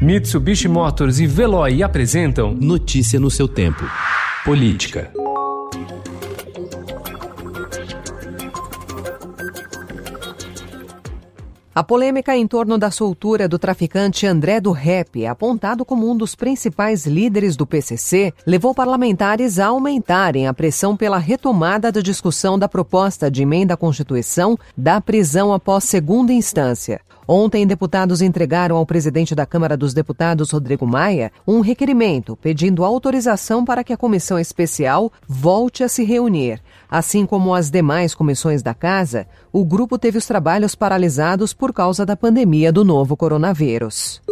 Mitsubishi Motors e Veloy apresentam Notícia no seu tempo. Política. A polêmica em torno da soltura do traficante André do Rep, apontado como um dos principais líderes do PCC, levou parlamentares a aumentarem a pressão pela retomada da discussão da proposta de emenda à Constituição da prisão após segunda instância. Ontem, deputados entregaram ao presidente da Câmara dos Deputados, Rodrigo Maia, um requerimento pedindo autorização para que a comissão especial volte a se reunir. Assim como as demais comissões da Casa, o grupo teve os trabalhos paralisados por causa da pandemia do novo coronavírus.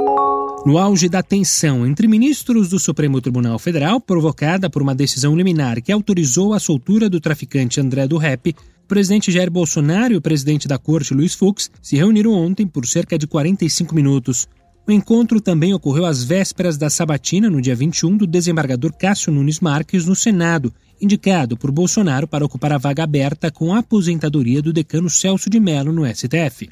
No auge da tensão entre ministros do Supremo Tribunal Federal, provocada por uma decisão liminar que autorizou a soltura do traficante André do Rep, o presidente Jair Bolsonaro e o presidente da corte, Luiz Fux, se reuniram ontem por cerca de 45 minutos. O encontro também ocorreu às vésperas da sabatina, no dia 21, do desembargador Cássio Nunes Marques no Senado, indicado por Bolsonaro para ocupar a vaga aberta com a aposentadoria do decano Celso de Mello no STF.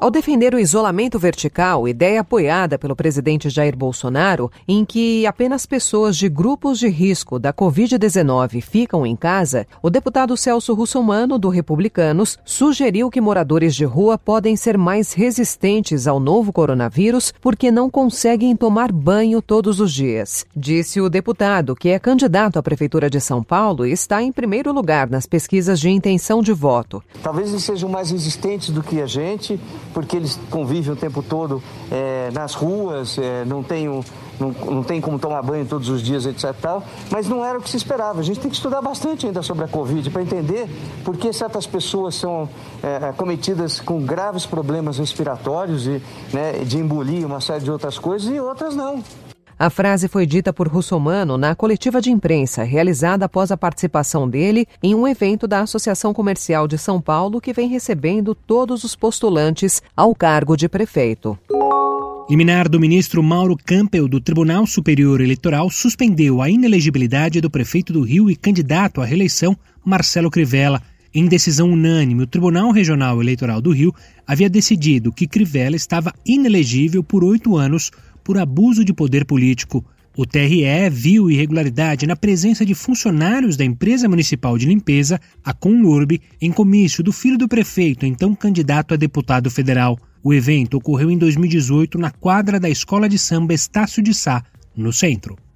Ao defender o isolamento vertical, ideia apoiada pelo presidente Jair Bolsonaro, em que apenas pessoas de grupos de risco da Covid-19 ficam em casa, o deputado Celso Russomano, do Republicanos, sugeriu que moradores de rua podem ser mais resistentes ao novo coronavírus porque não conseguem tomar banho todos os dias. Disse o deputado, que é candidato à Prefeitura de São Paulo e está em primeiro lugar nas pesquisas de intenção de voto. Talvez eles sejam mais resistentes do que a gente porque eles convivem o tempo todo é, nas ruas, é, não, tem, não, não tem como tomar banho todos os dias, etc. Tal, mas não era o que se esperava. A gente tem que estudar bastante ainda sobre a Covid para entender por que certas pessoas são é, acometidas com graves problemas respiratórios e né, de embolir uma série de outras coisas e outras não. A frase foi dita por Russomano na coletiva de imprensa realizada após a participação dele em um evento da Associação Comercial de São Paulo que vem recebendo todos os postulantes ao cargo de prefeito. Liminar do ministro Mauro Campbell do Tribunal Superior Eleitoral suspendeu a inelegibilidade do prefeito do Rio e candidato à reeleição, Marcelo Crivella. Em decisão unânime, o Tribunal Regional Eleitoral do Rio havia decidido que Crivella estava inelegível por oito anos por abuso de poder político. O TRE viu irregularidade na presença de funcionários da empresa municipal de limpeza, a Conlurb, em comício do filho do prefeito, então candidato a deputado federal. O evento ocorreu em 2018 na quadra da Escola de Samba Estácio de Sá, no centro.